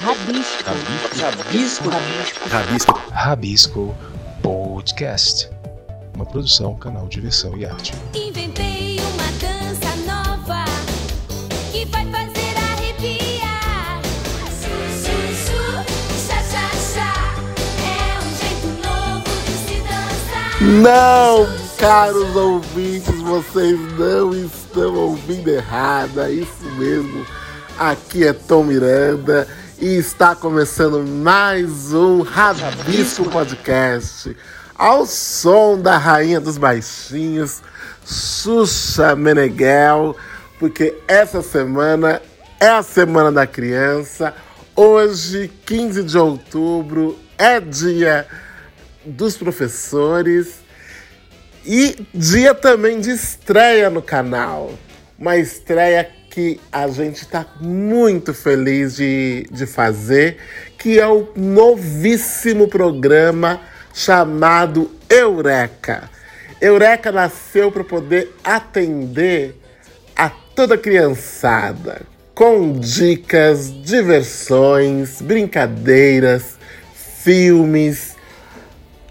Rabisco. Rabisco. Rabisco. Rabisco. Rabisco Podcast. Uma produção, canal Diversão e Arte. Inventei uma dança nova que vai fazer arrepiar. Su, su, su, chá, chá. É um jeito novo de se dançar. Não, caros ouvintes, vocês não estão ouvindo errado, é isso mesmo. Aqui é Tom Miranda e está começando mais um Rabisco Podcast. Ao som da rainha dos baixinhos, Xuxa Meneghel, porque essa semana é a Semana da Criança. Hoje, 15 de outubro, é dia dos professores e dia também de estreia no canal. Uma estreia que a gente está muito feliz de, de fazer, que é o novíssimo programa chamado Eureka. Eureka nasceu para poder atender a toda criançada, com dicas, diversões, brincadeiras, filmes,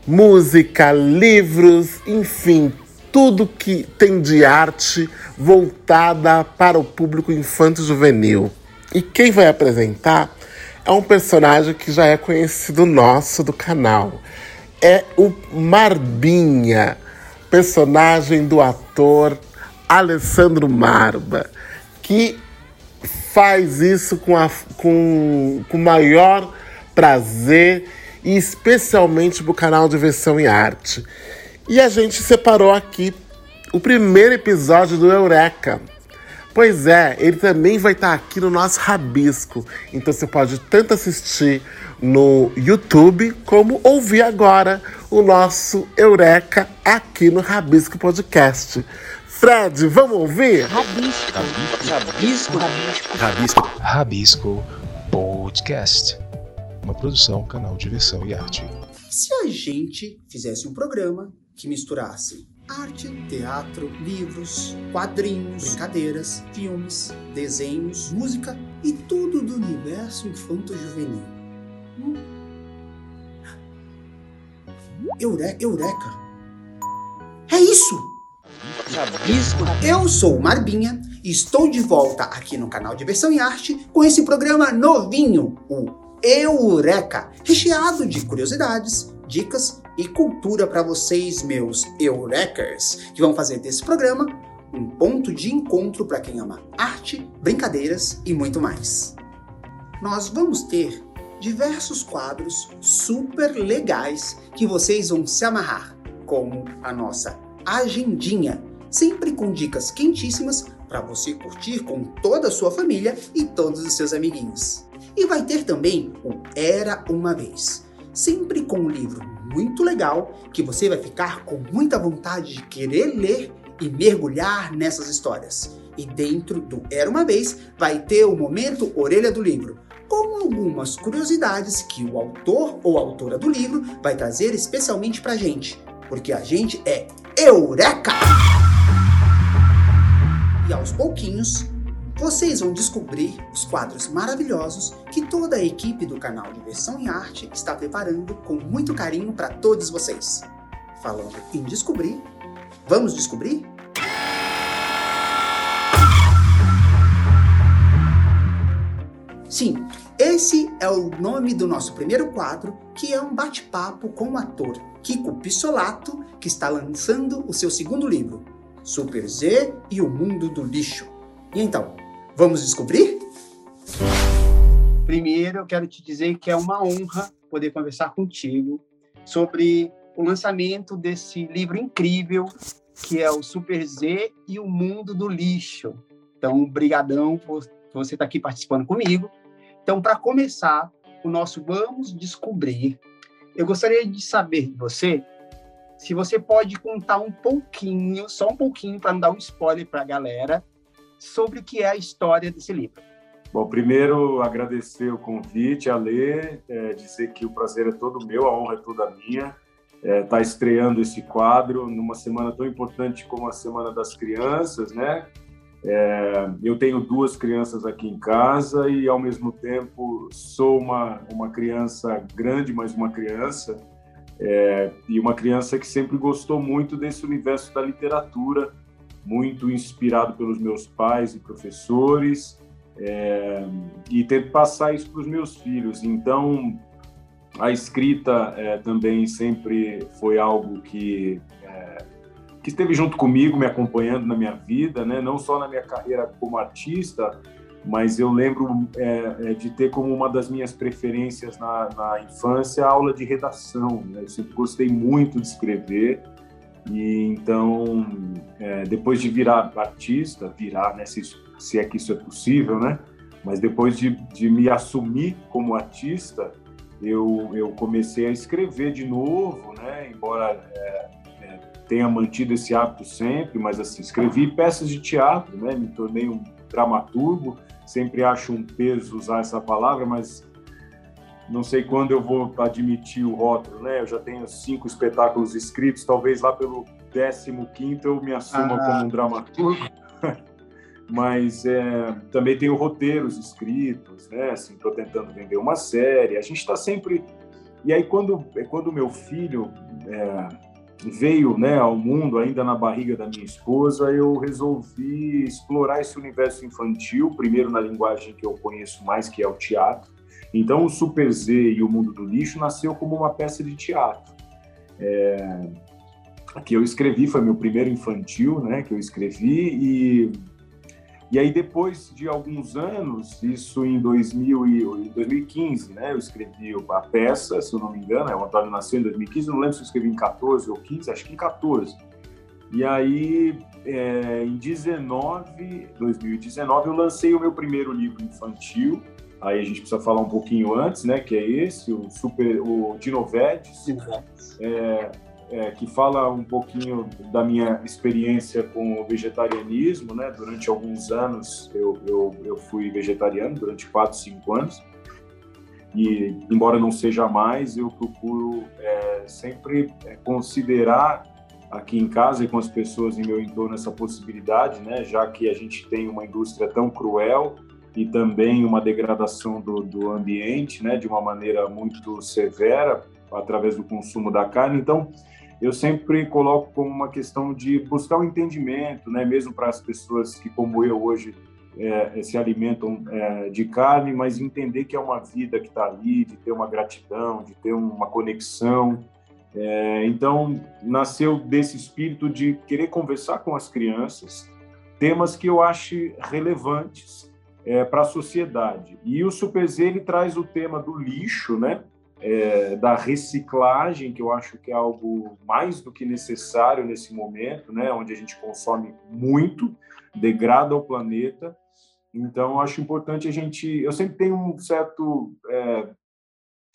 música, livros, enfim, tudo que tem de arte voltada para o público infanto-juvenil. E quem vai apresentar é um personagem que já é conhecido nosso do canal. É o Marbinha, personagem do ator Alessandro Marba, que faz isso com, a, com, com maior prazer e especialmente para o canal Diversão e Arte. E a gente separou aqui o primeiro episódio do Eureka. Pois é, ele também vai estar aqui no nosso Rabisco. Então você pode tanto assistir no YouTube como ouvir agora o nosso Eureka aqui no Rabisco Podcast. Fred, vamos ouvir? Rabisco. Rabisco. Rabisco. Rabisco. Rabisco Podcast. Uma produção, canal Diversão e Arte. Se a gente fizesse um programa que misturasse arte, teatro, livros, quadrinhos, brincadeiras, filmes, desenhos, música e tudo do universo infanto-juvenil. Hum. Eure Eureka! É isso! Eu sou o Marbinha e estou de volta aqui no canal Diversão e Arte com esse programa novinho, o Eureka, recheado de curiosidades, dicas e cultura para vocês, meus Eurekers, que vão fazer desse programa um ponto de encontro para quem ama arte, brincadeiras e muito mais. Nós vamos ter diversos quadros super legais que vocês vão se amarrar, como a nossa agendinha, sempre com dicas quentíssimas para você curtir com toda a sua família e todos os seus amiguinhos. E vai ter também o Era uma Vez, sempre com um livro muito legal que você vai ficar com muita vontade de querer ler e mergulhar nessas histórias. E dentro do Era uma Vez vai ter o momento Orelha do Livro, com algumas curiosidades que o autor ou autora do livro vai trazer especialmente pra gente, porque a gente é Eureka! E aos pouquinhos vocês vão descobrir os quadros maravilhosos que toda a equipe do canal Diversão e Arte está preparando com muito carinho para todos vocês. Falando em descobrir, vamos descobrir? Sim, esse é o nome do nosso primeiro quadro, que é um bate-papo com o ator Kiko Pissolato, que está lançando o seu segundo livro, Super Z e o Mundo do Lixo. E então, Vamos descobrir? Primeiro, eu quero te dizer que é uma honra poder conversar contigo sobre o lançamento desse livro incrível que é o Super Z e o Mundo do Lixo. Então, brigadão por você estar aqui participando comigo. Então, para começar o nosso Vamos Descobrir, eu gostaria de saber de você se você pode contar um pouquinho, só um pouquinho, para não dar um spoiler para a galera, sobre o que é a história desse livro. Bom, primeiro agradecer o convite, a ler, é, dizer que o prazer é todo meu, a honra é toda minha. Está é, tá estreando esse quadro numa semana tão importante como a Semana das Crianças, né? É, eu tenho duas crianças aqui em casa e, ao mesmo tempo, sou uma, uma criança grande, mas uma criança, é, e uma criança que sempre gostou muito desse universo da literatura, muito inspirado pelos meus pais e professores, é, e tento passar isso para os meus filhos. Então, a escrita é, também sempre foi algo que é, que esteve junto comigo, me acompanhando na minha vida, né? não só na minha carreira como artista, mas eu lembro é, é, de ter como uma das minhas preferências na, na infância a aula de redação. Né? Eu sempre gostei muito de escrever, e então, é, depois de virar artista, virar, né, se, se, é que isso é possível, né? Mas depois de, de me assumir como artista, eu, eu comecei a escrever de novo, né? Embora é, tenha mantido esse hábito sempre, mas assim, escrevi peças de teatro, né? Me tornei um dramaturgo. Sempre acho um peso usar essa palavra, mas não sei quando eu vou admitir o rótulo, né? Eu já tenho cinco espetáculos escritos, talvez lá pelo 15 eu me assuma ah. como um dramaturgo. mas é, também tenho roteiros escritos, né? Assim, estou tentando vender uma série. A gente está sempre e aí quando quando meu filho é, veio né, ao mundo ainda na barriga da minha esposa, eu resolvi explorar esse universo infantil, primeiro na linguagem que eu conheço mais, que é o teatro. Então, o Super Z e o Mundo do Lixo nasceu como uma peça de teatro. É, que eu escrevi, foi meu primeiro infantil, né, que eu escrevi, e e aí, depois de alguns anos, isso em 2000 e, 2015, né? Eu escrevi a peça, se eu não me engano, é, o Antônio nasceu em 2015, não lembro se eu escrevi em 14 ou 15, acho que em 14. E aí, é, em 19, 2019, eu lancei o meu primeiro livro infantil. Aí a gente precisa falar um pouquinho antes, né? Que é esse, o Super, o Dinovetes. É, é, que fala um pouquinho da minha experiência com o vegetarianismo, né? Durante alguns anos eu, eu, eu fui vegetariano, durante 4, 5 anos. E, embora não seja mais, eu procuro é, sempre é, considerar aqui em casa e com as pessoas em meu entorno essa possibilidade, né? Já que a gente tem uma indústria tão cruel e também uma degradação do, do ambiente, né? De uma maneira muito severa através do consumo da carne. Então, eu sempre coloco como uma questão de buscar o um entendimento, né, mesmo para as pessoas que, como eu hoje, é, se alimentam é, de carne, mas entender que é uma vida que está ali, de ter uma gratidão, de ter uma conexão. É, então, nasceu desse espírito de querer conversar com as crianças temas que eu acho relevantes é, para a sociedade. E o Super Z ele traz o tema do lixo, né? é, da reciclagem, que eu acho que é algo mais do que necessário nesse momento, né, onde a gente consome muito, degrada o planeta. Então, acho importante a gente. Eu sempre tenho um certo, é,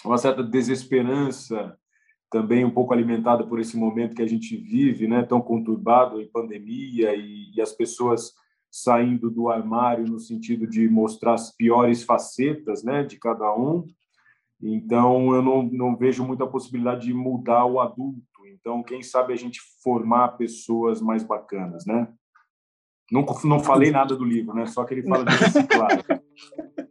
uma certa desesperança, também um pouco alimentada por esse momento que a gente vive, né, tão conturbado em pandemia e, e as pessoas saindo do armário no sentido de mostrar as piores facetas, né, de cada um então, eu não, não vejo muita possibilidade de mudar o adulto. Então, quem sabe a gente formar pessoas mais bacanas, né? Não, não falei nada do livro, né? Só que ele fala de reciclagem.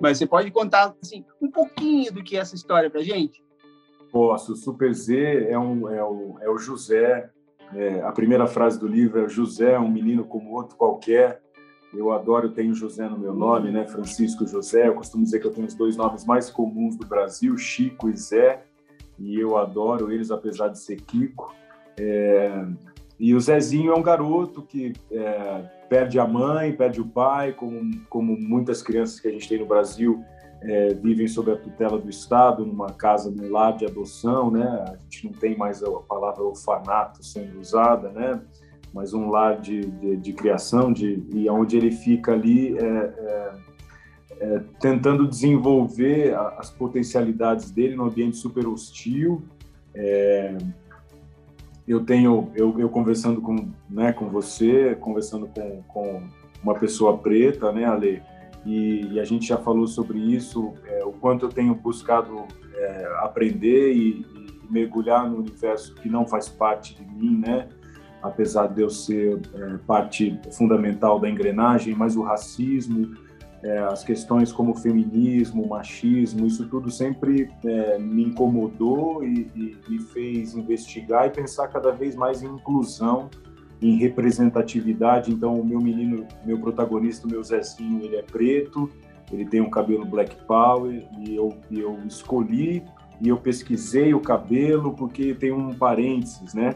Mas você pode contar assim, um pouquinho do que é essa história para gente? Posso. O Super Z é, um, é, o, é o José. É, a primeira frase do livro é: José, um menino como outro qualquer, eu adoro, tenho José no meu nome, né? Francisco José. Eu costumo dizer que eu tenho os dois nomes mais comuns do Brasil, Chico e Zé. E eu adoro eles, apesar de ser Kiko. É... E o Zezinho é um garoto que é, perde a mãe, perde o pai, como, como muitas crianças que a gente tem no Brasil é, vivem sob a tutela do Estado, numa casa, num lar de adoção, né? A gente não tem mais a palavra orfanato sendo usada, né? mas um lar de, de, de criação, de, e onde ele fica ali é, é, é, tentando desenvolver as potencialidades dele num ambiente super hostil. É, eu tenho, eu, eu, conversando com, né, com você, conversando com, com uma pessoa preta, né, Ale, e, e a gente já falou sobre isso, é, o quanto eu tenho buscado é, aprender e, e mergulhar no universo que não faz parte de mim, né, apesar de eu ser é, parte fundamental da engrenagem, mas o racismo, é, as questões como feminismo, machismo, isso tudo sempre é, me incomodou e, e, e, fez investigar e pensar cada vez mais em inclusão, em representatividade. Então, o meu menino, meu protagonista, o meu Zezinho, ele é preto, ele tem um cabelo black power e eu, eu escolhi e eu pesquisei o cabelo porque tem um parênteses, né?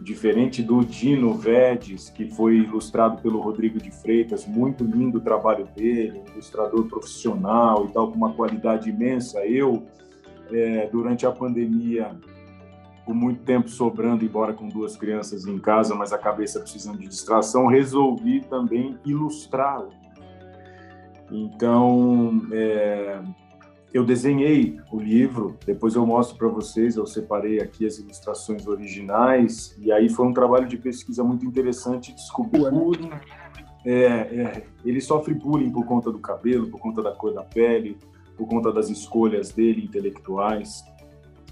diferente do Dino Vedes, que foi ilustrado pelo Rodrigo de Freitas, muito lindo o trabalho dele, ilustrador profissional e tal, com uma qualidade imensa. Eu, é, durante a pandemia, com muito tempo sobrando, embora com duas crianças em casa, mas a cabeça precisando de distração, resolvi também ilustrá-lo. Então, é, eu desenhei o livro, depois eu mostro para vocês, eu separei aqui as ilustrações originais, e aí foi um trabalho de pesquisa muito interessante, descobrir bullying. É, é, ele sofre bullying por conta do cabelo, por conta da cor da pele, por conta das escolhas dele intelectuais.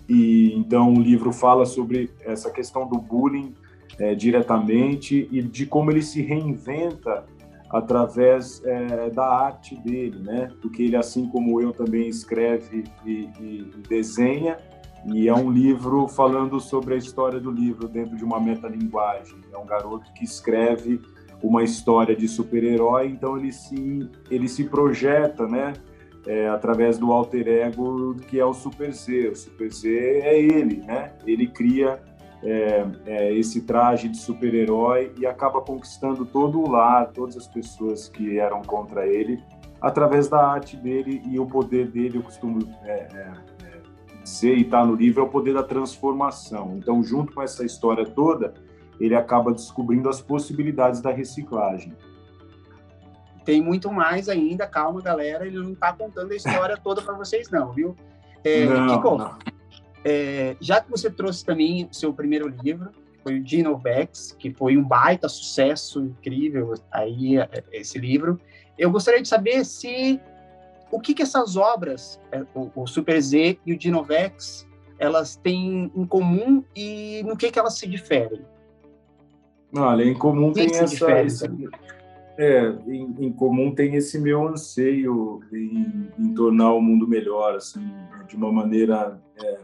E então o livro fala sobre essa questão do bullying é, diretamente e de como ele se reinventa através é, da arte dele, né? Porque ele, assim como eu, também escreve e, e, desenha. E é um livro falando sobre a história do livro dentro de uma metalinguagem. É um garoto que escreve uma história de super-herói, então ele se ele se projeta, né? É, através do alter ego que é o Super Z. O Super Z é ele, né? Ele cria é, é, esse traje de super-herói e acaba conquistando todo o lar, todas as pessoas que eram contra ele, através da arte dele e o poder dele, eu costumo é, é, é dizer, e está no livro, é o poder da transformação. Então, junto com essa história toda, ele acaba descobrindo as possibilidades da reciclagem. Tem muito mais ainda, calma, galera, ele não está contando a história toda para vocês, não, viu? É, não, Kiko, não. É, já que você trouxe também o seu primeiro livro, foi o Dino Vex, que foi um baita sucesso incrível aí é, esse livro, eu gostaria de saber se o que, que essas obras, é, o, o Super Z e o Dinovex, elas têm em comum e no que, que elas se diferem? Olha, em comum tem essa, esse, é, em, em, comum tem esse meu anseio em, em, tornar o mundo melhor, assim, de uma maneira é,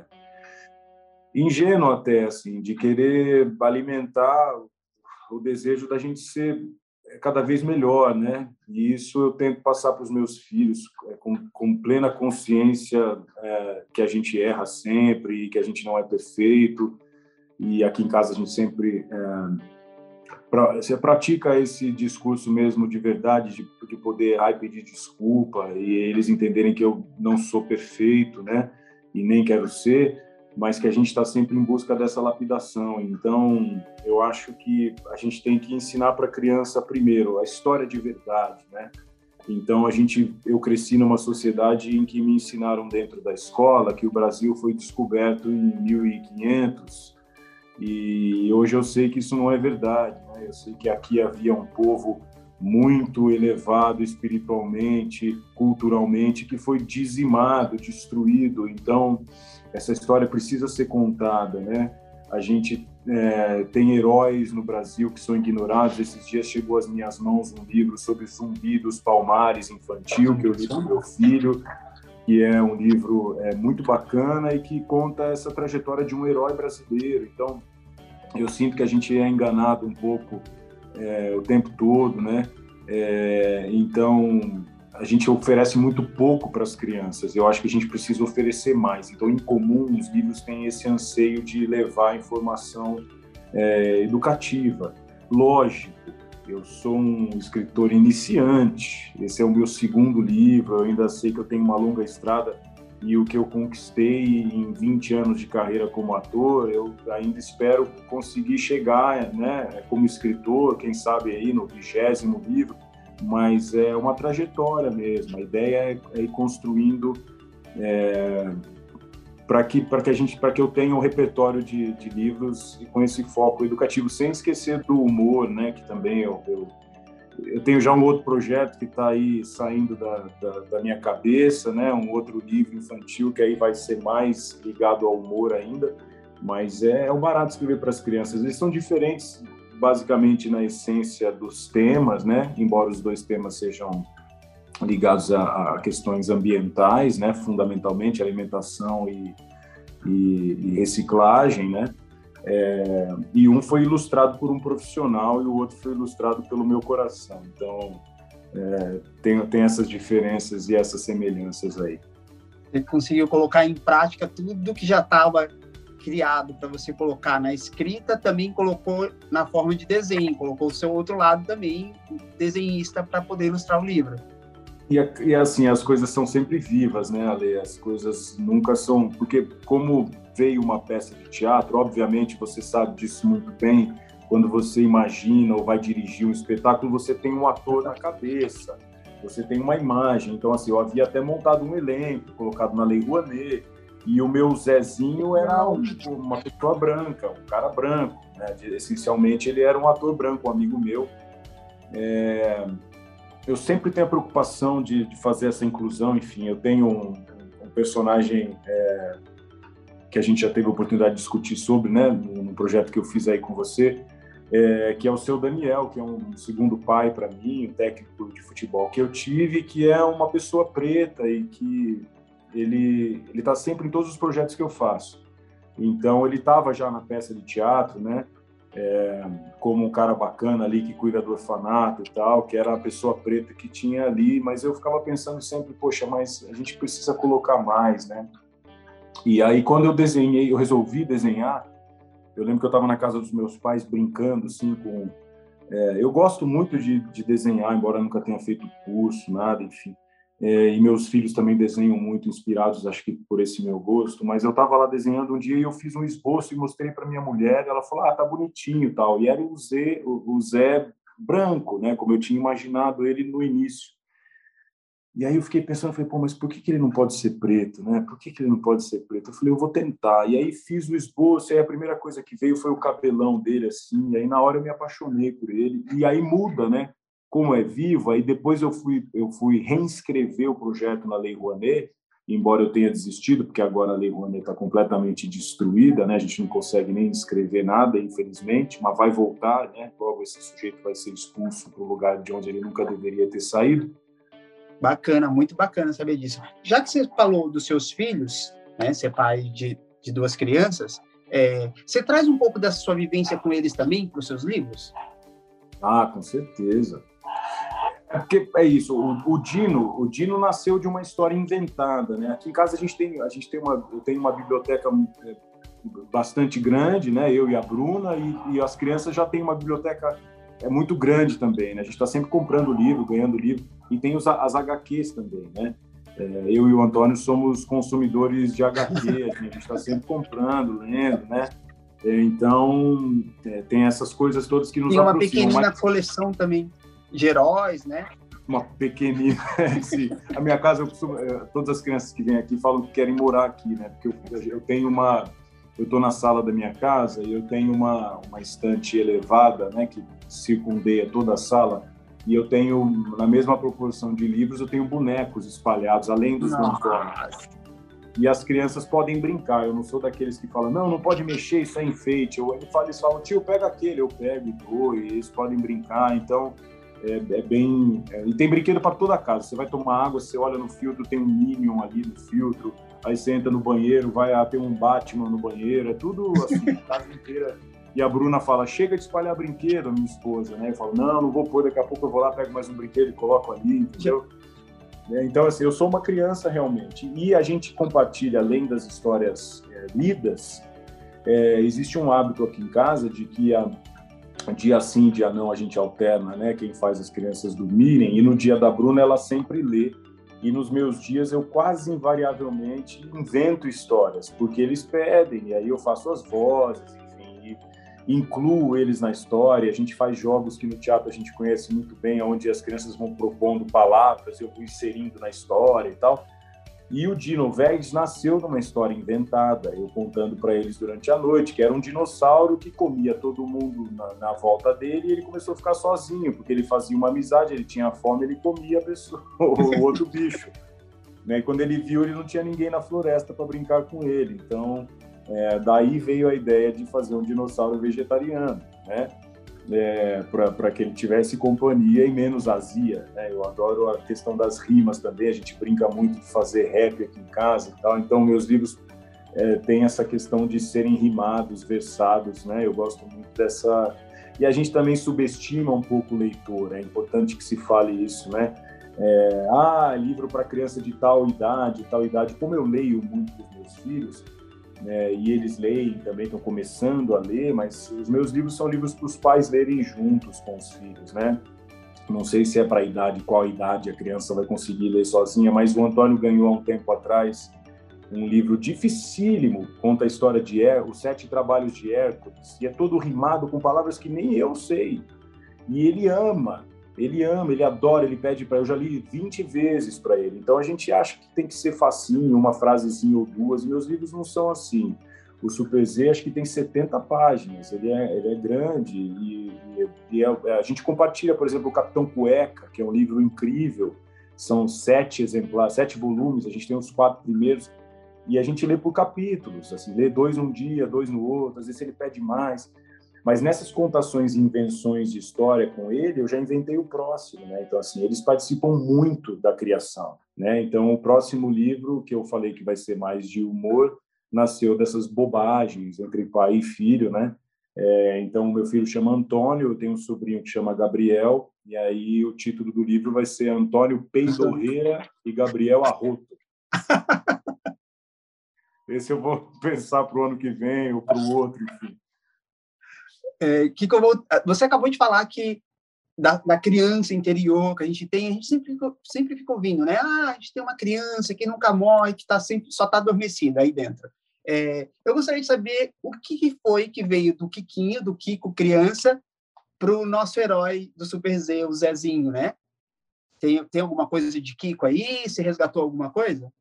ingênuo até, assim, de querer alimentar o desejo da gente ser cada vez melhor, né? E isso eu tento passar para os meus filhos é, com, com, plena consciência é, que a gente erra sempre, que a gente não é perfeito. E aqui em casa a gente sempre é, você pratica esse discurso mesmo de verdade, de, de poder e pedir desculpa, e eles entenderem que eu não sou perfeito, né? E nem quero ser mas que a gente está sempre em busca dessa lapidação. Então, eu acho que a gente tem que ensinar para a criança primeiro a história de verdade, né? Então, a gente, eu cresci numa sociedade em que me ensinaram dentro da escola que o Brasil foi descoberto em 1500 e hoje eu sei que isso não é verdade. Né? Eu sei que aqui havia um povo muito elevado espiritualmente, culturalmente, que foi dizimado, destruído. Então, essa história precisa ser contada, né? A gente é, tem heróis no Brasil que são ignorados. Esses dias chegou às minhas mãos um livro sobre Zumbi dos Palmares infantil, que eu li para meu filho, que é um livro é, muito bacana e que conta essa trajetória de um herói brasileiro. Então, eu sinto que a gente é enganado um pouco é, o tempo todo, né? É, então, a gente oferece muito pouco para as crianças. Eu acho que a gente precisa oferecer mais. Então, em comum, os livros têm esse anseio de levar informação é, educativa. Lógico, eu sou um escritor iniciante. Esse é o meu segundo livro. Eu ainda sei que eu tenho uma longa estrada e o que eu conquistei em 20 anos de carreira como ator, eu ainda espero conseguir chegar, né, como escritor, quem sabe aí no vigésimo livro mas é uma trajetória mesmo. A ideia é, ir construindo é, para que para que a gente para que eu tenha um repertório de, de, livros com esse foco educativo, sem esquecer do humor, né? Que também eu, eu, eu tenho já um outro projeto que está aí saindo da, da, da, minha cabeça, né? Um outro livro infantil que aí vai ser mais ligado ao humor ainda. Mas é, é um barato escrever para as crianças. Eles são diferentes basicamente na essência dos temas, né? Embora os dois temas sejam ligados a, a questões ambientais, né? Fundamentalmente alimentação e, e, e reciclagem, né? É, e um foi ilustrado por um profissional e o outro foi ilustrado pelo meu coração. Então, é, tem, tem essas diferenças e essas semelhanças aí. Ele conseguiu colocar em prática tudo que já estava criado para você colocar na escrita, também colocou na forma de desenho, colocou o seu outro lado também, desenhista, para poder ilustrar o livro. E, e, assim, as coisas são sempre vivas, né, Ale? As coisas nunca são. Porque, como veio uma peça de teatro, obviamente você sabe disso muito bem, quando você imagina ou vai dirigir um espetáculo, você tem um ator na cabeça, você tem uma imagem. Então, assim, eu havia até montado um elenco, colocado na Lei Rouanet, e o meu Zezinho era um, uma pessoa branca, um cara branco, né? Essencialmente, ele era um ator branco, um amigo meu. É... Eu sempre tenho a preocupação de, de, fazer essa inclusão, enfim, eu tenho um, um personagem é, que a gente já teve a oportunidade de discutir sobre, né, no, projeto que eu fiz aí com você, é, que é o seu Daniel, que é um segundo pai para mim, um técnico de futebol que eu tive, que é uma pessoa preta e que ele ele está sempre em todos os projetos que eu faço. Então ele estava já na peça de teatro, né? É, como um cara bacana ali que cuida do orfanato e tal, que era a pessoa preta que tinha ali, mas eu ficava pensando sempre, poxa, mas a gente precisa colocar mais, né? E aí, quando eu desenhei, eu resolvi desenhar, eu lembro que eu estava na casa dos meus pais brincando, assim, com... É, eu gosto muito de, de, desenhar, embora nunca tenha feito curso, nada, enfim. É, e meus filhos também desenham muito, inspirados, acho que por esse meu gosto. Mas eu estava lá desenhando um dia e eu fiz um esboço e mostrei para minha mulher. ela falou: Ah, tá bonitinho, tal. E era o Zé, o, Zé branco, né? Como eu tinha imaginado ele no início. E aí eu fiquei pensando, falei, pô, mas por que, que ele não pode ser preto, né? Por que, que ele não pode ser preto? Eu falei, eu vou tentar. E aí fiz o esboço, e aí a primeira coisa que veio foi o cabelão dele, assim, e aí na hora eu me apaixonei por ele. E aí muda, né? Como é vivo, aí depois eu fui, eu fui reescrever o projeto na Lei Rouanet, embora eu tenha desistido, porque agora a Lei Rouanet está completamente destruída, né? A gente não consegue nem escrever nada, infelizmente, mas vai voltar, né? Logo esse sujeito vai ser expulso para o lugar de onde ele nunca deveria ter saído. Bacana, muito bacana saber disso. Já que você falou dos seus filhos, né, ser pai de, de duas crianças, é, você traz um pouco da sua vivência com eles também para os seus livros? Ah, com certeza. É porque é isso, o, o, Dino, o Dino nasceu de uma história inventada, né? Aqui em casa a gente tem, a gente tem uma, eu tenho uma biblioteca é, bastante grande, né? Eu e a Bruna e, e as crianças já têm uma biblioteca é muito grande também, né? A gente está sempre comprando livro, ganhando livro, e tem os, as HQs também, né? É, eu e o Antônio somos consumidores de HQ, a gente está sempre comprando, lendo, né? É, então, é, tem essas coisas todas que nos Tem uma pequenina mas... coleção também de heróis, né? Uma pequenina, sim. A minha casa, costumo, é, todas as crianças que vêm aqui falam que querem morar aqui, né? Porque eu, eu tenho uma... Eu estou na sala da minha casa e eu tenho uma, uma estante elevada, né? Que circundeia toda a sala e eu tenho, na mesma proporção de livros, eu tenho bonecos espalhados, além dos uniformes. E as crianças podem brincar. Eu não sou daqueles que falam, não, não pode mexer, isso é enfeite. Eu, eles falam, tio, pega aquele, eu pego e dou, e eles podem brincar. Então, é, é bem. É, e tem brinquedo para toda a casa. Você vai tomar água, você olha no filtro, tem um Minion ali no filtro. Aí você entra no banheiro, vai ter um Batman no banheiro. É tudo assim, a casa inteira e a Bruna fala: chega de espalhar brinquedo, minha esposa, né? Eu falo: não, não vou pôr, daqui a pouco eu vou lá, pego mais um brinquedo e coloco ali, entendeu? É, então, assim, eu sou uma criança realmente. E a gente compartilha, além das histórias é, lidas, é, existe um hábito aqui em casa de que a, dia sim, dia não, a gente alterna, né? Quem faz as crianças dormirem. E no dia da Bruna, ela sempre lê. E nos meus dias eu quase invariavelmente invento histórias, porque eles pedem, e aí eu faço as vozes, incluo eles na história. A gente faz jogos que no teatro a gente conhece muito bem, onde as crianças vão propondo palavras, eu vou inserindo na história e tal. E o Dino Vegas nasceu numa história inventada, eu contando para eles durante a noite, que era um dinossauro que comia todo mundo na, na, volta dele e ele começou a ficar sozinho, porque ele fazia uma amizade, ele tinha fome, ele comia a pessoa, o outro bicho. Né? E quando ele viu, ele não tinha ninguém na floresta para brincar com ele. Então, é, daí veio a ideia de fazer um dinossauro vegetariano, né? É, para que ele tivesse companhia e menos azia. Né? Eu adoro a questão das rimas também, a gente brinca muito de fazer rap aqui em casa e tal, então meus livros é, têm essa questão de serem rimados, versados, né? eu gosto muito dessa... E a gente também subestima um pouco o leitor, é importante que se fale isso, né? É, ah, livro para criança de tal idade, tal idade. Como eu leio muito dos meus filhos, né, e eles leem também, estão começando a ler, mas os meus livros são livros para os pais lerem juntos com os filhos, né? Não sei se é para a idade, qual idade a criança vai conseguir ler sozinha, mas o Antônio ganhou há um tempo atrás um livro dificílimo, conta a história de Her, os sete trabalhos de Hércules, e é todo rimado com palavras que nem eu sei. E ele ama, ele ama, ele adora, ele pede para eu já li 20 vezes para ele. Então a gente acha que tem que ser facinho, uma frasezinha ou duas. Meus livros não são assim. O Super Z acho que tem 70 páginas, ele é, ele é grande e, e, e é, a gente compartilha, por exemplo, o Capitão Cueca, que é um livro incrível. São sete exemplares, sete volumes. A gente tem os quatro primeiros e a gente lê por capítulos, assim, lê dois num dia, dois no outro. Às vezes ele pede mais. Mas nessas contações e invenções de história com ele, eu já inventei o próximo, né? Então, assim, eles participam muito da criação, né? Então, o próximo livro, que eu falei que vai ser mais de humor, nasceu dessas bobagens entre pai e filho, né? É, então, meu filho chama Antônio, eu tenho um sobrinho que chama Gabriel, e aí o título do livro vai ser Antônio Peidorreira e Gabriel Arroto. Esse eu vou pensar para o ano que vem ou para o outro, enfim. É, que, que eu vou, você acabou de falar que da, da, criança interior que a gente tem, a gente sempre, sempre fica ouvindo, né? Ah, a gente tem uma criança que nunca morre, que tá sempre, só está adormecida aí dentro. É, eu gostaria de saber o que foi que veio do Kikinho, do Kiko criança, para o nosso herói do Super Z, o Zezinho, né? Tem, tem alguma coisa de Kiko aí? Você resgatou alguma coisa?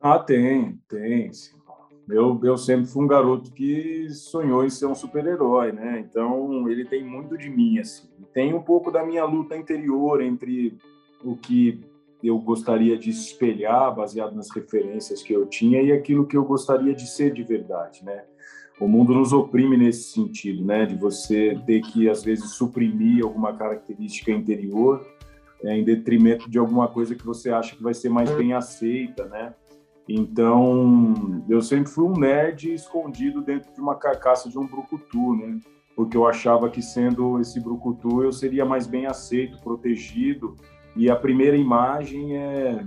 Ah, tem, tem. Sim. Eu, eu sempre fui um garoto que sonhou em ser um super-herói, né? Então, ele tem muito de mim, assim. Tem um pouco da minha luta interior entre o que eu gostaria de espelhar, baseado nas referências que eu tinha, e aquilo que eu gostaria de ser de verdade, né? O mundo nos oprime nesse sentido, né? De você ter que, às vezes, suprimir alguma característica interior é, em detrimento de alguma coisa que você acha que vai ser mais bem aceita, né? Então, eu sempre fui um nerd escondido dentro de uma carcaça de um brucutu, né? Porque eu achava que sendo esse brucutu eu seria mais bem aceito, protegido. E a primeira imagem é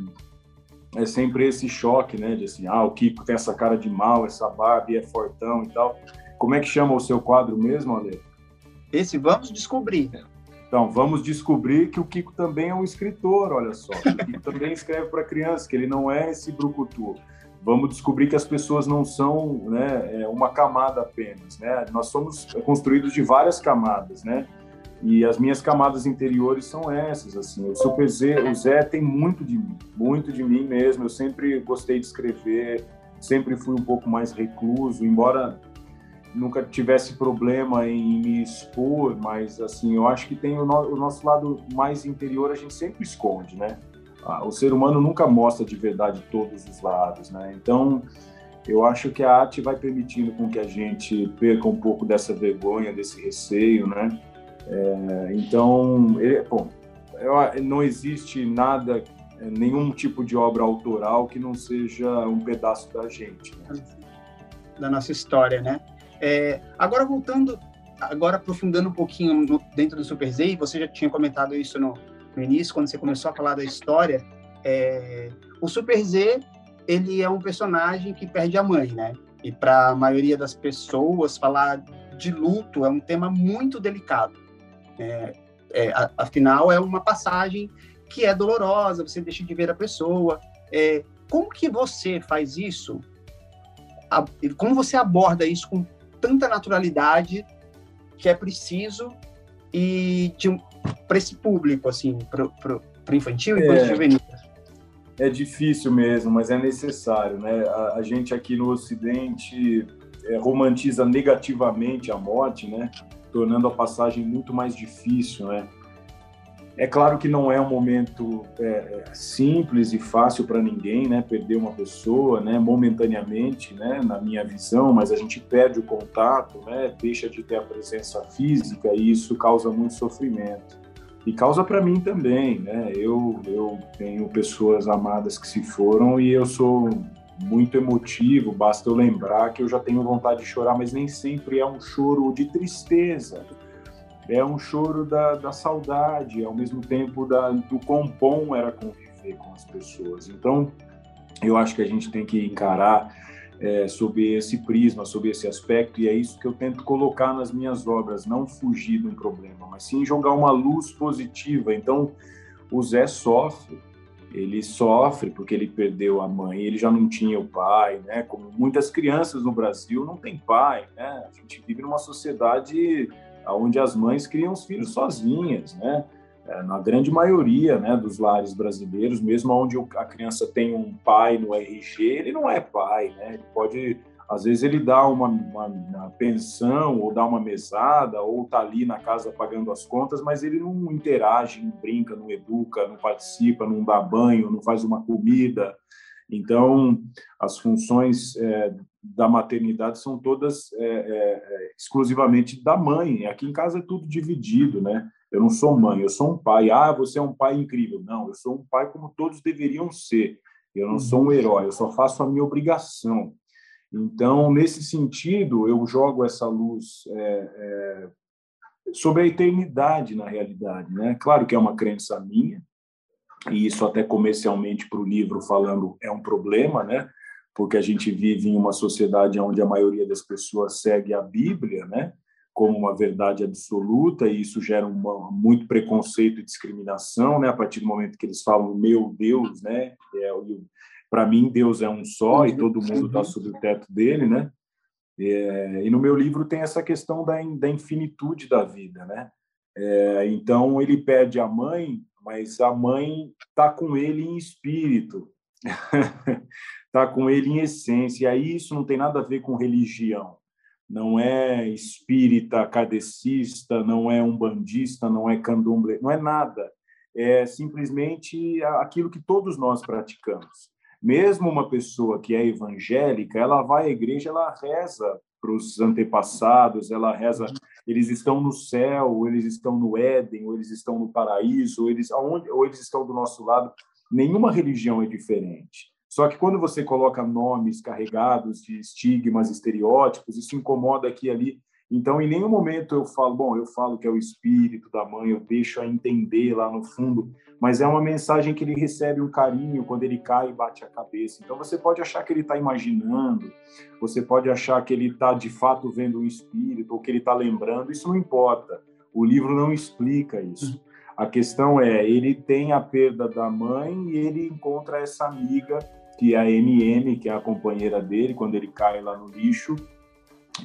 é sempre esse choque, né? De assim, ah, o Kiko tem essa cara de mal, essa barba e é fortão e tal. Como é que chama o seu quadro mesmo, Ale? Esse Vamos Descobrir. Então, vamos descobrir que o Kiko também é um escritor, olha só. O Kiko também escreve para crianças, que ele não é esse brucutu. Vamos descobrir que as pessoas não são né, é uma camada apenas, né? Nós somos construídos de várias camadas, né? E as minhas camadas interiores são essas, assim. O Super Z, o Zé tem muito de mim, muito de mim mesmo. Eu sempre gostei de escrever, sempre fui um pouco mais recluso, embora nunca tivesse problema em me expor, mas assim, eu acho que tem o, no, o nosso lado mais interior a gente sempre esconde, né? Ah, o ser humano nunca mostra de verdade todos os lados, né? Então, eu acho que a arte vai permitindo com que a gente perca um pouco dessa vergonha, desse receio, né? É, então, ele, bom, não existe nada, nenhum tipo de obra autoral que não seja um pedaço da gente, né? da nossa história, né? É, agora voltando, agora aprofundando um pouquinho no, dentro do Super Z, você já tinha comentado isso no, no início, quando você começou a falar da história. É, o Super Z ele é um personagem que perde a mãe, né? E para a maioria das pessoas falar de luto é um tema muito delicado. É, é, afinal, é uma passagem que é dolorosa, você deixa de ver a pessoa. É, como que você faz isso? como você aborda isso com tanta naturalidade que é preciso e para esse público, assim, para o infantil e para é, juvenil. É difícil mesmo, mas é necessário, né? A, a gente aqui no Ocidente é, romantiza negativamente a morte, né? Tornando a passagem muito mais difícil, né? É claro que não é um momento é, simples e fácil para ninguém, né? Perder uma pessoa, né? Momentaneamente, né? Na minha visão, mas a gente perde o contato, né? Deixa de ter a presença física e isso causa muito sofrimento. E causa para mim também, né? Eu, eu tenho pessoas amadas que se foram e eu sou muito emotivo, basta eu lembrar que eu já tenho vontade de chorar, mas nem sempre é um choro de tristeza é um choro da, da saudade, ao mesmo tempo da, do quão bom era conviver com as pessoas. Então, eu acho que a gente tem que encarar é, sob esse prisma, sob esse aspecto, e é isso que eu tento colocar nas minhas obras, não fugir de um problema, mas sim jogar uma luz positiva. Então, o Zé sofre, ele sofre porque ele perdeu a mãe, ele já não tinha o pai, né? Como muitas crianças no Brasil não têm pai, né? A gente vive numa sociedade onde as mães criam os filhos sozinhas, né? É, na grande maioria né, dos lares brasileiros, mesmo onde a criança tem um pai no RG, ele não é pai, né? Ele pode, às vezes, ele dá uma, uma, uma pensão, ou dá uma mesada, ou está ali na casa pagando as contas, mas ele não interage, não brinca, não educa, não participa, não dá banho, não faz uma comida. Então, as funções é, da maternidade são todas é, é, é, exclusivamente da mãe. Aqui em casa é tudo dividido, né? Eu não sou mãe, eu sou um pai. Ah, você é um pai incrível. Não, eu sou um pai como todos deveriam ser. Eu não sou um herói, eu só faço a minha obrigação. Então, nesse sentido, eu jogo essa luz é, é, sobre a eternidade na realidade. Né? Claro que é uma crença minha, e isso até comercialmente para o livro falando é um problema, né? porque a gente vive em uma sociedade onde a maioria das pessoas segue a Bíblia, né, como uma verdade absoluta, e isso gera uma, muito preconceito e discriminação, né, a partir do momento que eles falam meu Deus, né, é, para mim Deus é um só e todo mundo está sob o teto dele, né, é, e no meu livro tem essa questão da, da infinitude da vida, né, é, então ele perde a mãe, mas a mãe está com ele em espírito, está com ele em essência. E aí isso não tem nada a ver com religião. Não é espírita, kardecista, não é umbandista, não é candomblé, não é nada. É simplesmente aquilo que todos nós praticamos. Mesmo uma pessoa que é evangélica, ela vai à igreja, ela reza para os antepassados, ela reza, eles estão no céu, ou eles estão no Éden, ou eles estão no paraíso, ou eles aonde, ou eles estão do nosso lado. Nenhuma religião é diferente. Só que quando você coloca nomes carregados de estigmas, estereótipos, isso incomoda aqui e ali. Então, em nenhum momento eu falo, bom, eu falo que é o espírito da mãe, eu deixo a entender lá no fundo, mas é uma mensagem que ele recebe um carinho quando ele cai e bate a cabeça. Então, você pode achar que ele está imaginando, você pode achar que ele está de fato vendo um espírito, ou que ele está lembrando, isso não importa. O livro não explica isso. A questão é, ele tem a perda da mãe e ele encontra essa amiga que é a MM, que é a companheira dele, quando ele cai lá no lixo,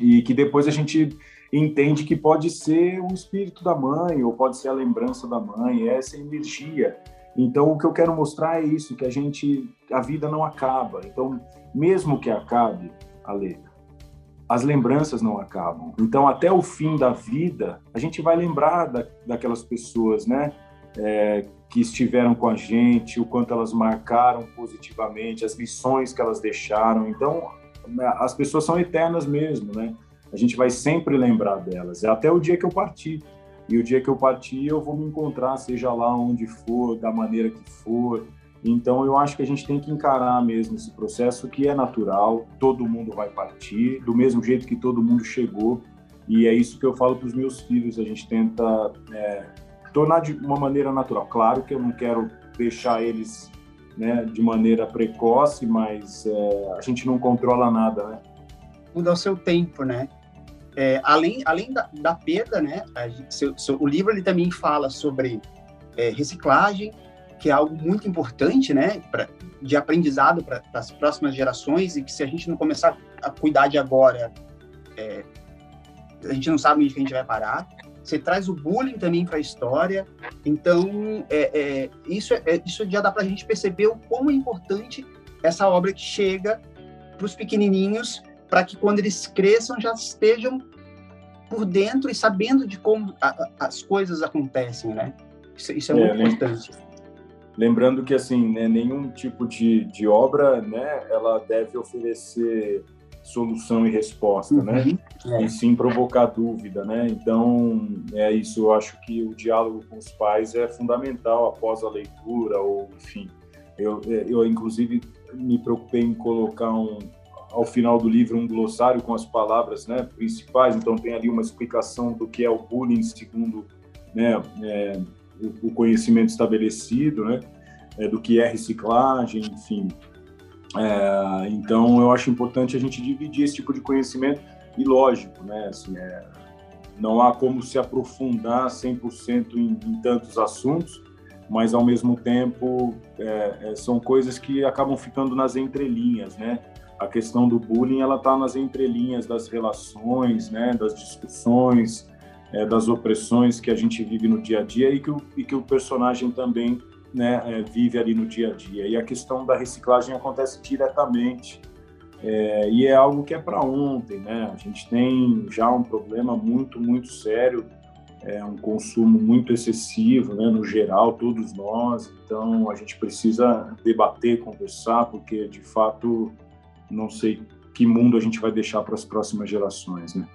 e que depois a gente entende que pode ser o espírito da mãe, ou pode ser a lembrança da mãe, é essa energia. Então, o que eu quero mostrar é isso, que a gente, a vida não acaba. Então, mesmo que acabe, Ale, as lembranças não acabam. Então, até o fim da vida, a gente vai lembrar da, daquelas pessoas, né? É, que estiveram com a gente, o quanto elas marcaram positivamente, as lições que elas deixaram. Então, as pessoas são eternas mesmo, né? A gente vai sempre lembrar delas, é até o dia que eu partir. E o dia que eu partir, eu vou me encontrar, seja lá onde for, da maneira que for. Então, eu acho que a gente tem que encarar mesmo esse processo que é natural, todo mundo vai partir, do mesmo jeito que todo mundo chegou. E é isso que eu falo para os meus filhos, a gente tenta é, tornar de uma maneira natural. Claro que eu não quero deixar eles né, de maneira precoce, mas é, a gente não controla nada, né? Tudo ao seu tempo, né? É, além além da, da perda, né? Gente, seu, seu, o livro ele também fala sobre é, reciclagem, que é algo muito importante, né? Pra, de aprendizado para as próximas gerações e que se a gente não começar a cuidar de agora, é, a gente não sabe onde a gente vai parar. Você traz o bullying também para a história. Então, é, é, isso, é, isso já dá para a gente perceber o quão é importante essa obra que chega para os pequenininhos, para que quando eles cresçam já estejam por dentro e sabendo de como a, as coisas acontecem, né? Isso, isso é, é, muito importante. Lembrando que assim, né, nenhum tipo de, de obra, né, ela deve oferecer solução e resposta, né? uhum. né? É. E sim provocar dúvida, né? Então, é isso. Eu acho que o diálogo com os pais é fundamental após a leitura, ou enfim. Eu, eu inclusive, me preocupei em colocar um, ao final do livro um glossário com as palavras né, principais. Então, tem ali uma explicação do que é o bullying segundo né, é, o, conhecimento estabelecido, né? É, do que é reciclagem, enfim. É, então, eu acho importante a gente dividir esse tipo de conhecimento e, lógico, né? Assim, é, não há como se aprofundar 100% em, em tantos assuntos, mas, ao mesmo tempo, é, é, são coisas que acabam ficando nas entrelinhas, né? A questão do bullying, ela está nas entrelinhas das relações, né? Das discussões, é, das opressões que a gente vive no dia a dia e que o, e que o personagem também né, é, vive ali no dia a dia. E a questão da reciclagem acontece diretamente. É, e é algo que é para ontem, né? A gente tem já um problema muito, muito sério, é um consumo muito excessivo, né? No geral, todos nós. Então, a gente precisa debater, conversar, porque de fato não sei que mundo a gente vai deixar para as próximas gerações, né?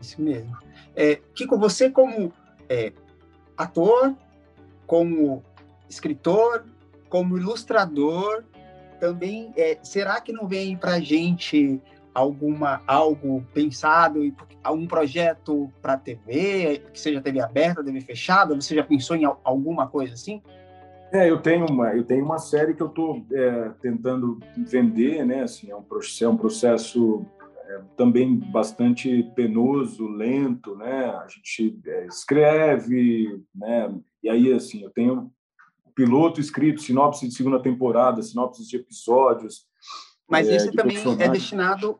Isso mesmo. É, Kiko, você como é, ator, como escritor, como ilustrador, também é, será que não vem para gente alguma algo pensado algum projeto para TV que seja TV aberta, TV fechada? Você já pensou em alguma coisa assim? É, eu tenho uma eu tenho uma série que eu estou é, tentando vender, né? Assim, é um, é um processo é, também bastante penoso, lento, né? A gente é, escreve, né? E aí assim, eu tenho piloto escrito, sinopse de segunda temporada, sinopse de episódios. Mas é, isso também é destinado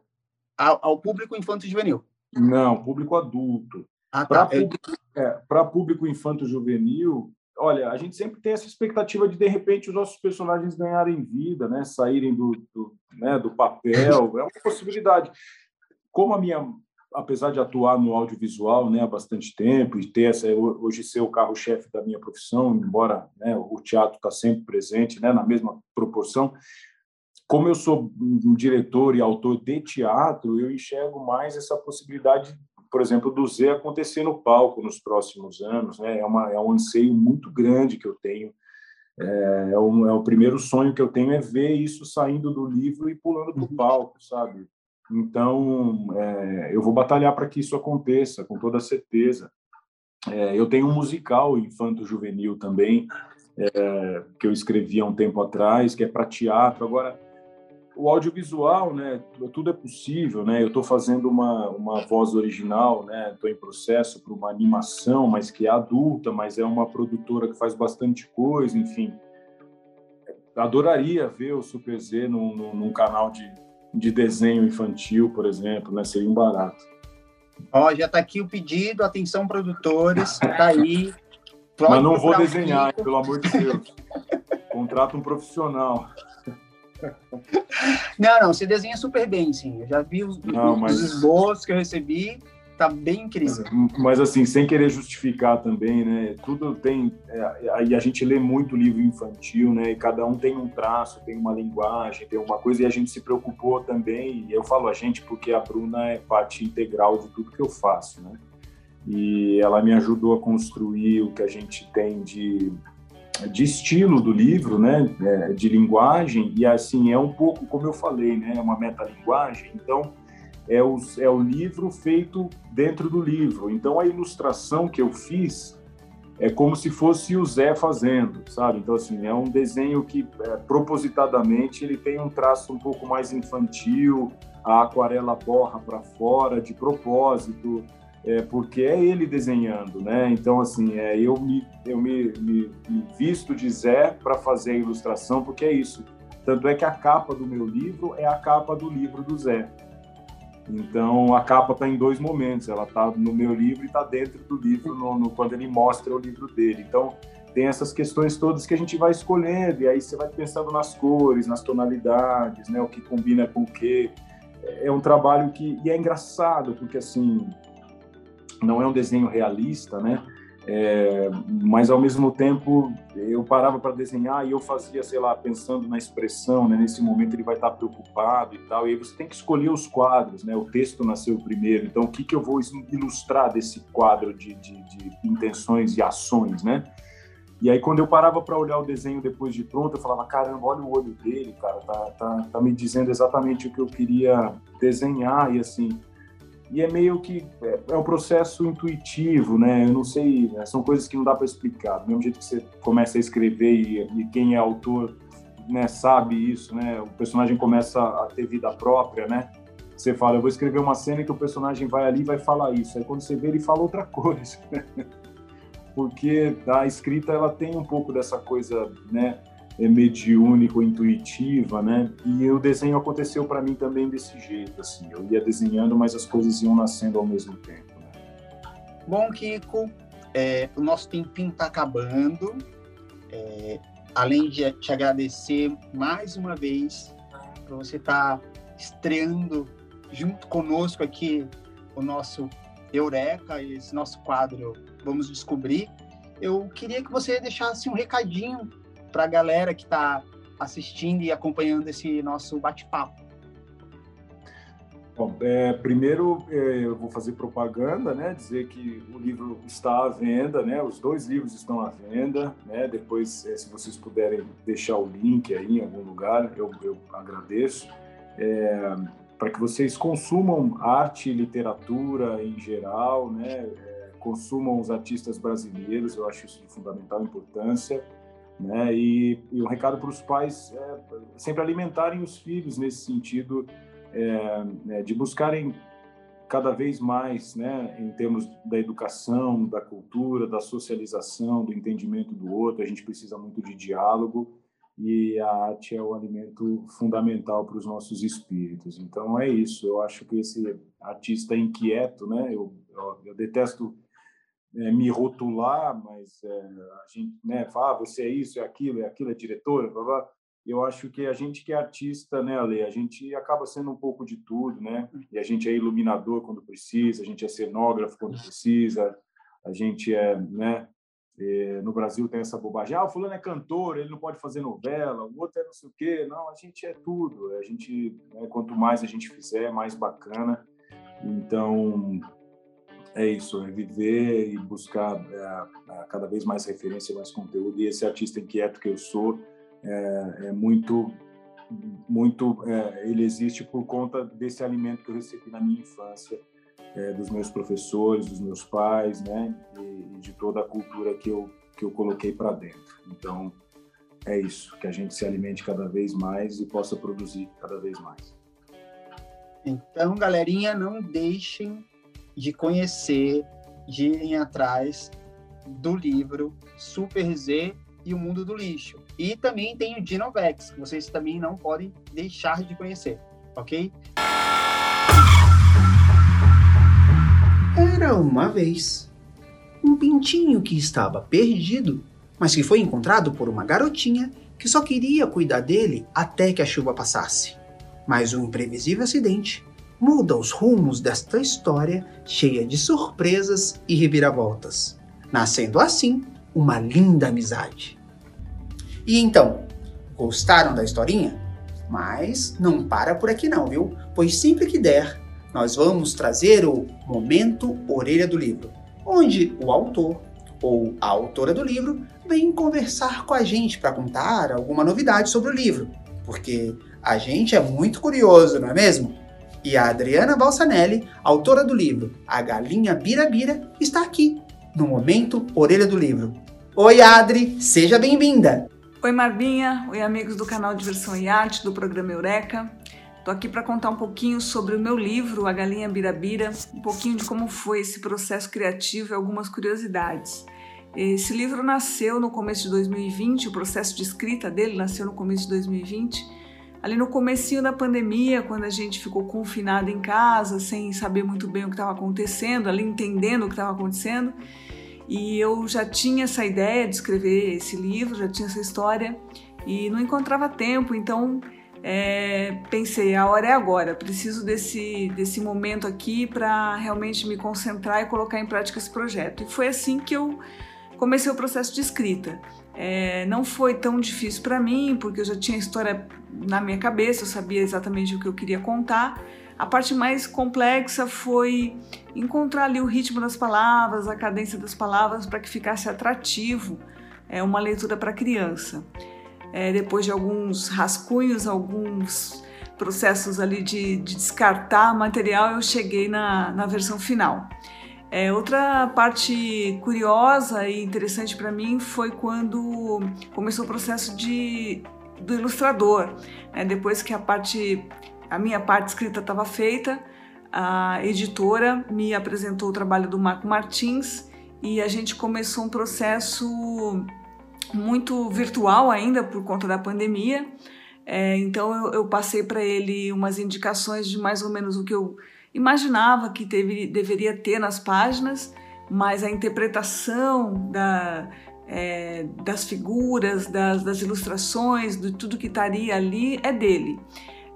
ao, ao público infanto-juvenil? Não, público adulto. Ah, tá. Para público, é, público infanto-juvenil, olha, a gente sempre tem essa expectativa de, de repente, os nossos personagens ganharem vida, né? saírem do, do, né, do papel. É uma possibilidade. Como a minha apesar de atuar no audiovisual né, há bastante tempo e ter essa, hoje ser o carro-chefe da minha profissão, embora né, o teatro está sempre presente né, na mesma proporção, como eu sou um diretor e autor de teatro, eu enxergo mais essa possibilidade, por exemplo, do Zé acontecer no palco nos próximos anos. Né? É, uma, é um anseio muito grande que eu tenho. É, é, um, é o primeiro sonho que eu tenho é ver isso saindo do livro e pulando para o uhum. palco, sabe? Então, é, eu vou batalhar para que isso aconteça, com toda certeza. É, eu tenho um musical infanto-juvenil também, é, que eu escrevi há um tempo atrás, que é para teatro. Agora, o audiovisual, né, tudo é possível, né? Eu estou fazendo uma, uma voz original, né? Estou em processo para uma animação, mas que é adulta, mas é uma produtora que faz bastante coisa, enfim. Adoraria ver o Super Z num, num, num canal de, de desenho infantil, por exemplo, né? Seria um barato. Ó, já está aqui o pedido, atenção produtores, tá aí. Mas não vou desenhar, pelo amor de Deus. Contrata um profissional. Não, não, você desenha super bem, sim. Eu já vi os, não, mas... os esboços que eu recebi, tá bem incrível. Mas assim, sem querer justificar também, né? Tudo tem. É, e a gente lê muito livro infantil, né? E cada um tem um traço, tem uma linguagem, tem uma coisa, e a gente se preocupou também. E eu falo a gente porque a Bruna é parte integral de tudo que eu faço, né? E ela me ajudou a construir o que a gente tem de de estilo do livro, né, é, de linguagem, e assim, é um pouco, como eu falei, né, é uma metalinguagem, então é o, é o livro feito dentro do livro. Então a ilustração que eu fiz é como se fosse o Zé fazendo, sabe? Então assim, é um desenho que é, propositadamente ele tem um traço um pouco mais infantil, a aquarela borra para fora de propósito, é, porque é ele desenhando, né? Então, assim, é, eu, me, eu me, me, me visto de Zé para fazer a ilustração, porque é isso. Tanto é que a capa do meu livro é a capa do livro do Zé. Então, a capa está em dois momentos. Ela está no meu livro e está dentro do livro no, no, quando ele mostra o livro dele. Então, tem essas questões todas que a gente vai escolhendo, e aí você vai pensando nas cores, nas tonalidades, né? O que combina com o quê. É um trabalho que... E é engraçado, porque, assim, não é um desenho realista, né? É, mas ao mesmo tempo eu parava para desenhar e eu fazia, sei lá, pensando na expressão, né? Nesse momento ele vai estar tá preocupado e tal. E aí você tem que escolher os quadros, né? O texto nasceu primeiro, então o que que eu vou ilustrar desse quadro de, de, de intenções e ações, né? E aí quando eu parava para olhar o desenho depois de pronto, eu falava, caramba, olha o olho dele, cara, tá, tá, tá me dizendo exatamente o que eu queria desenhar e assim e é meio que é, é um processo intuitivo, né? Eu não sei, né? são coisas que não dá para explicar. Do mesmo jeito que você começa a escrever e, e, quem é autor, né, sabe isso, né? O personagem começa a ter vida própria, né? Você fala, eu vou escrever uma cena que o personagem vai ali e vai falar isso. Aí quando você vê ele fala outra coisa. Porque a escrita ela tem um pouco dessa coisa, né? É mediúnico, intuitiva, né? E o desenho aconteceu para mim também desse jeito, assim. Eu ia desenhando, mas as coisas iam nascendo ao mesmo tempo. Né? Bom, Kiko, é, o nosso tempinho está acabando. É, além de te agradecer mais uma vez por você estar tá estreando junto conosco aqui o nosso Eureka, esse nosso quadro Vamos Descobrir. Eu queria que você deixasse um recadinho para a galera que está assistindo e acompanhando esse nosso bate-papo? Bom, é, primeiro é, eu vou fazer propaganda, né? Dizer que o livro está à venda, né? Os dois livros estão à venda, né? Depois, é, se vocês puderem deixar o link aí em algum lugar, eu, eu agradeço. É, para que vocês consumam arte e literatura em geral, né? É, consumam os artistas brasileiros, eu acho isso de fundamental importância. Né? E, e um recado para os pais é sempre alimentarem os filhos nesse sentido é, né, de buscarem cada vez mais, né, em termos da educação, da cultura, da socialização, do entendimento do outro. A gente precisa muito de diálogo e a arte é o alimento fundamental para os nossos espíritos. Então é isso. Eu acho que esse artista inquieto, né, eu, eu, eu detesto é, me rotular, mas é, a gente né, fala, ah, você é isso, é aquilo, é aquilo, é diretora, blá, blá. Eu acho que a gente que é artista, né, Ale, a gente acaba sendo um pouco de tudo, né? E a gente é iluminador quando precisa, a gente é cenógrafo quando precisa, a gente é, né? É, no Brasil tem essa bobagem, ah, o fulano é cantor, ele não pode fazer novela, o outro é não sei o quê. Não, a gente é tudo. A gente, né, quanto mais a gente fizer, mais bacana. Então, é isso, é viver e buscar é, cada vez mais referência, mais conteúdo. E esse artista inquieto que eu sou é, é muito, muito, é, ele existe por conta desse alimento que eu recebi na minha infância, é, dos meus professores, dos meus pais, né, e, e de toda a cultura que eu que eu coloquei para dentro. Então é isso, que a gente se alimente cada vez mais e possa produzir cada vez mais. Então, galerinha, não deixem de conhecer, de irem atrás do livro Super Z e o Mundo do Lixo. E também tem o Dinovex, que vocês também não podem deixar de conhecer, ok? Era uma vez um pintinho que estava perdido, mas que foi encontrado por uma garotinha que só queria cuidar dele até que a chuva passasse. Mas um imprevisível acidente muda os rumos desta história cheia de surpresas e reviravoltas, nascendo assim uma linda amizade. E então, gostaram da historinha? Mas não para por aqui não, viu? Pois sempre que der, nós vamos trazer o Momento Orelha do Livro, onde o autor ou a autora do livro vem conversar com a gente para contar alguma novidade sobre o livro, porque a gente é muito curioso, não é mesmo? E a Adriana Balsanelli, autora do livro A Galinha Birabira, está aqui, no momento Orelha do Livro. Oi, Adri, seja bem-vinda! Oi, Marbinha, oi, amigos do canal Diversão e Arte do programa Eureka. Estou aqui para contar um pouquinho sobre o meu livro, A Galinha Birabira, um pouquinho de como foi esse processo criativo e algumas curiosidades. Esse livro nasceu no começo de 2020, o processo de escrita dele nasceu no começo de 2020 ali no comecinho da pandemia, quando a gente ficou confinado em casa, sem saber muito bem o que estava acontecendo, ali entendendo o que estava acontecendo. E eu já tinha essa ideia de escrever esse livro, já tinha essa história e não encontrava tempo, então é, pensei, a hora é agora, preciso desse, desse momento aqui para realmente me concentrar e colocar em prática esse projeto. E foi assim que eu comecei o processo de escrita. É, não foi tão difícil para mim, porque eu já tinha a história na minha cabeça, eu sabia exatamente o que eu queria contar. A parte mais complexa foi encontrar ali o ritmo das palavras, a cadência das palavras, para que ficasse atrativo é, uma leitura para criança. É, depois de alguns rascunhos, alguns processos ali de, de descartar material, eu cheguei na, na versão final. É, outra parte curiosa e interessante para mim foi quando começou o processo de, do ilustrador. É, depois que a parte, a minha parte escrita estava feita, a editora me apresentou o trabalho do Marco Martins e a gente começou um processo muito virtual ainda por conta da pandemia. É, então eu, eu passei para ele umas indicações de mais ou menos o que eu imaginava que teve, deveria ter nas páginas, mas a interpretação da, é, das figuras, das, das, ilustrações, de tudo que estaria ali é dele.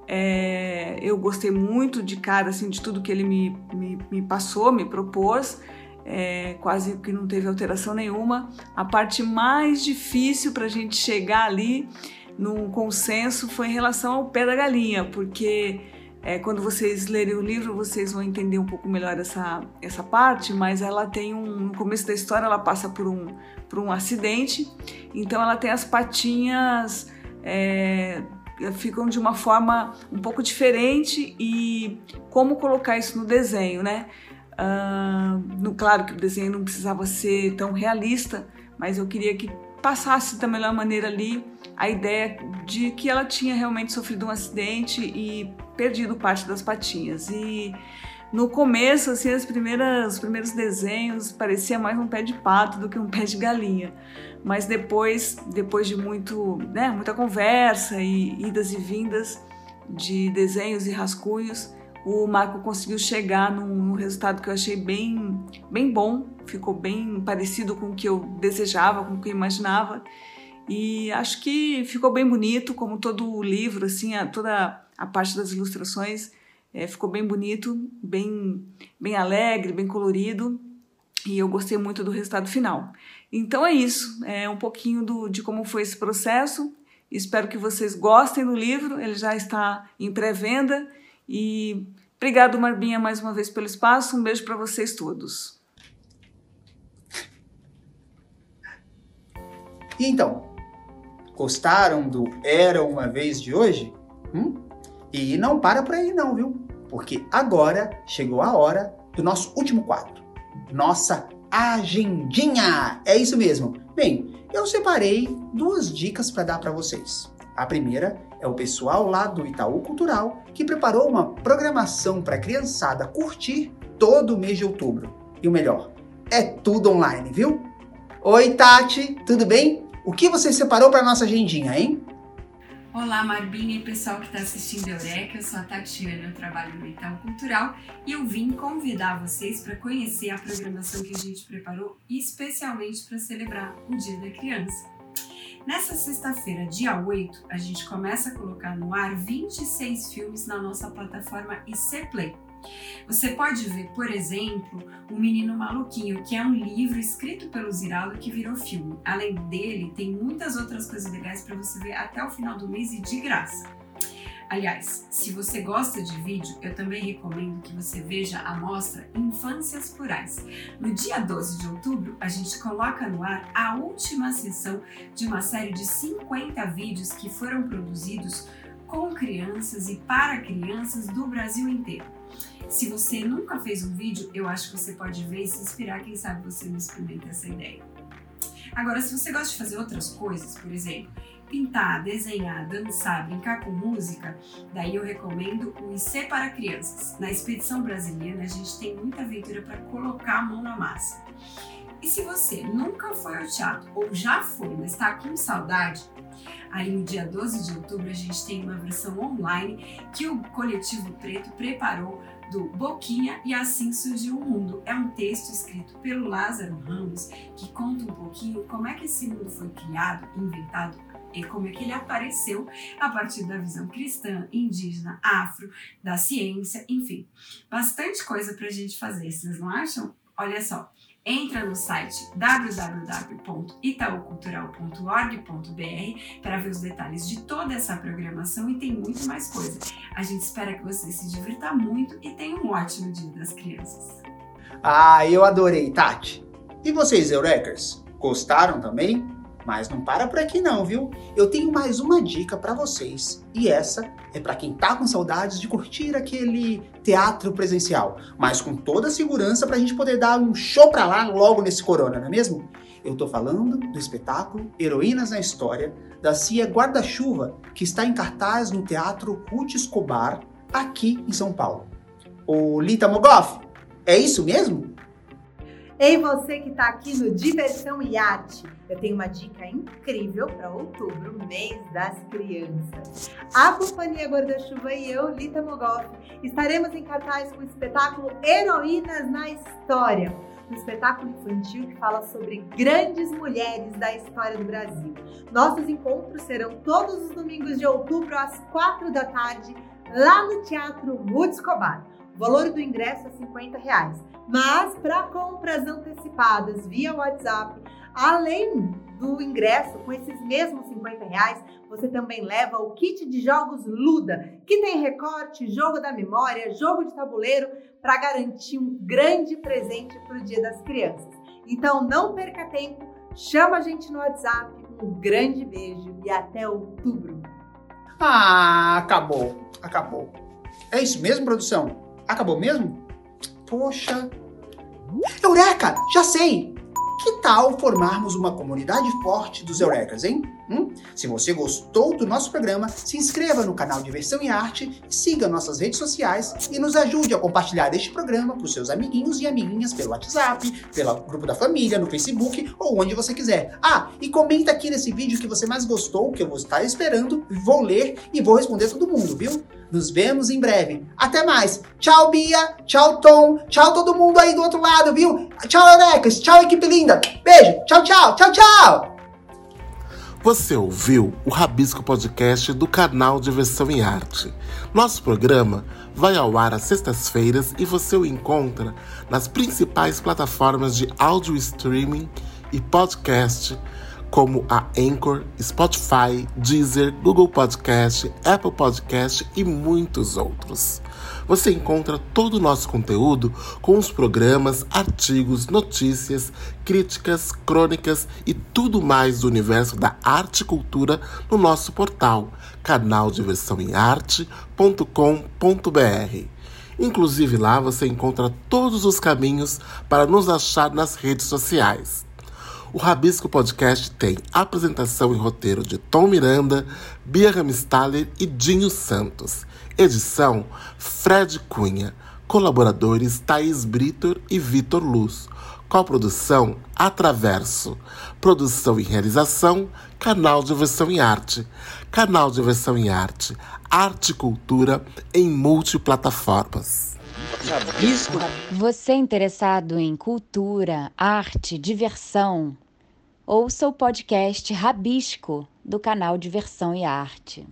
É, eu gostei muito de cara assim, de tudo que ele me, me, me passou, me propôs. É, quase que não teve alteração nenhuma. A parte mais difícil para a gente chegar ali num consenso foi em relação ao pé da galinha, porque é, quando vocês lerem o livro, vocês vão entender um pouco melhor essa, essa parte, mas ela tem um. No começo da história, ela passa por um, por um acidente, então ela tem as patinhas. É, ficam de uma forma um pouco diferente e como colocar isso no desenho, né? Uh, no, claro que o desenho não precisava ser tão realista, mas eu queria que passasse da melhor maneira ali a ideia de que ela tinha realmente sofrido um acidente e perdido parte das patinhas. E no começo, assim, as primeiras, os primeiros desenhos parecia mais um pé de pato do que um pé de galinha. Mas depois, depois de muito, né, muita conversa e idas e vindas de desenhos e rascunhos, o Marco conseguiu chegar num, num, resultado que eu achei bem, bem bom, ficou bem parecido com o que eu desejava, com o que eu imaginava. E acho que ficou bem bonito, como todo o livro, assim, a, toda a parte das ilustrações é, ficou bem bonito, bem, bem alegre, bem colorido. E eu gostei muito do resultado final. Então é isso, é um pouquinho do, de como foi esse processo. Espero que vocês gostem do livro, ele já está em pré-venda e obrigado, Marbinha, mais uma vez pelo espaço. Um beijo para vocês todos. E então, gostaram do Era uma Vez de hoje? Hum? E não para por aí não, viu? Porque agora chegou a hora do nosso último quadro. Nossa agendinha! É isso mesmo. Bem, eu separei duas dicas para dar para vocês. A primeira é o pessoal lá do Itaú Cultural que preparou uma programação para a criançada curtir todo o mês de outubro. E o melhor, é tudo online, viu? Oi, Tati, tudo bem? O que você separou para nossa agendinha, hein? Olá, Marbinha e pessoal que está assistindo Eureka. Eu sou a Tatiana, eu trabalho no Itaú Cultural e eu vim convidar vocês para conhecer a programação que a gente preparou especialmente para celebrar o Dia da Criança. Nessa sexta-feira, dia 8, a gente começa a colocar no ar 26 filmes na nossa plataforma IC Play. Você pode ver, por exemplo, O Menino Maluquinho, que é um livro escrito pelo Ziraldo que virou filme. Além dele, tem muitas outras coisas legais para você ver até o final do mês e de graça. Aliás, se você gosta de vídeo, eu também recomendo que você veja a mostra Infâncias Purais. No dia 12 de outubro, a gente coloca no ar a última sessão de uma série de 50 vídeos que foram produzidos com crianças e para crianças do Brasil inteiro. Se você nunca fez um vídeo, eu acho que você pode ver e se inspirar, quem sabe você não experimenta essa ideia. Agora, se você gosta de fazer outras coisas, por exemplo, pintar, desenhar, dançar, brincar com música, daí eu recomendo o IC para crianças. Na expedição brasileira, a gente tem muita aventura para colocar a mão na massa. E se você nunca foi ao teatro ou já foi, mas está com saudade, aí no dia 12 de outubro a gente tem uma versão online que o Coletivo Preto preparou do Boquinha e Assim Surgiu o Mundo. É um texto escrito pelo Lázaro Ramos que conta um pouquinho como é que esse mundo foi criado, inventado e como é que ele apareceu a partir da visão cristã, indígena, afro, da ciência, enfim. Bastante coisa para a gente fazer, vocês não acham? Olha só, entra no site www.itaucultural.org.br para ver os detalhes de toda essa programação e tem muito mais coisa. A gente espera que você se divirta muito e tenha um ótimo Dia das Crianças. Ah, eu adorei, Tati. E vocês, Eurekers? Gostaram também? Mas não para por aqui não, viu? Eu tenho mais uma dica para vocês. E essa é para quem tá com saudades de curtir aquele teatro presencial, mas com toda a segurança pra gente poder dar um show pra lá logo nesse corona, não é mesmo? Eu tô falando do espetáculo Heroínas na História, da Cia Guarda-Chuva, que está em cartaz no Teatro Ruth Escobar, aqui em São Paulo. Ô Lita Mogoff, é isso mesmo? Ei, você que está aqui no Diversão e Arte, eu tenho uma dica incrível para outubro, mês das crianças. A Companhia Guarda-Chuva e eu, Lita Mogoff, estaremos em cartaz com o espetáculo Heroínas na História, um espetáculo infantil que fala sobre grandes mulheres da história do Brasil. Nossos encontros serão todos os domingos de outubro às quatro da tarde, lá no Teatro Ruth Escobar. O valor do ingresso é 50 reais. Mas para compras antecipadas via WhatsApp, além do ingresso com esses mesmos 50 reais, você também leva o kit de jogos Luda, que tem recorte, jogo da memória, jogo de tabuleiro, para garantir um grande presente para o Dia das Crianças. Então não perca tempo, chama a gente no WhatsApp, um grande beijo e até outubro. Ah, acabou, acabou. É isso mesmo, produção? Acabou mesmo? Poxa. Eureka! Já sei! Que tal formarmos uma comunidade forte dos Eurecas, hein? Hum? Se você gostou do nosso programa, se inscreva no canal Diversão e Arte, siga nossas redes sociais e nos ajude a compartilhar este programa com seus amiguinhos e amiguinhas pelo WhatsApp, pelo grupo da família, no Facebook ou onde você quiser. Ah, e comenta aqui nesse vídeo que você mais gostou, que eu vou estar esperando, vou ler e vou responder todo mundo, viu? Nos vemos em breve. Até mais. Tchau, Bia. Tchau, Tom. Tchau, todo mundo aí do outro lado, viu? Tchau, Eurecas. Tchau, equipe linda. Beijo. Tchau, tchau. Tchau, tchau. Você ouviu o Rabisco Podcast do canal Diversão em Arte. Nosso programa vai ao ar às sextas-feiras e você o encontra nas principais plataformas de áudio streaming e podcast como a Anchor, Spotify, Deezer, Google Podcast, Apple Podcast e muitos outros. Você encontra todo o nosso conteúdo com os programas, artigos, notícias, críticas, crônicas e tudo mais do universo da arte e cultura no nosso portal canaldiversãoemarte.com.br. Inclusive lá você encontra todos os caminhos para nos achar nas redes sociais. O Rabisco Podcast tem apresentação e roteiro de Tom Miranda, Bia Ramstaller e Dinho Santos. Edição Fred Cunha. Colaboradores Thaís Britor e Vitor Luz. Coprodução Atraverso. Produção e realização Canal de Versão em Arte. Canal de Versão em Arte. Arte e cultura em multiplataformas. Você interessado em cultura, arte, diversão? Ouça o podcast Rabisco do canal Diversão e Arte.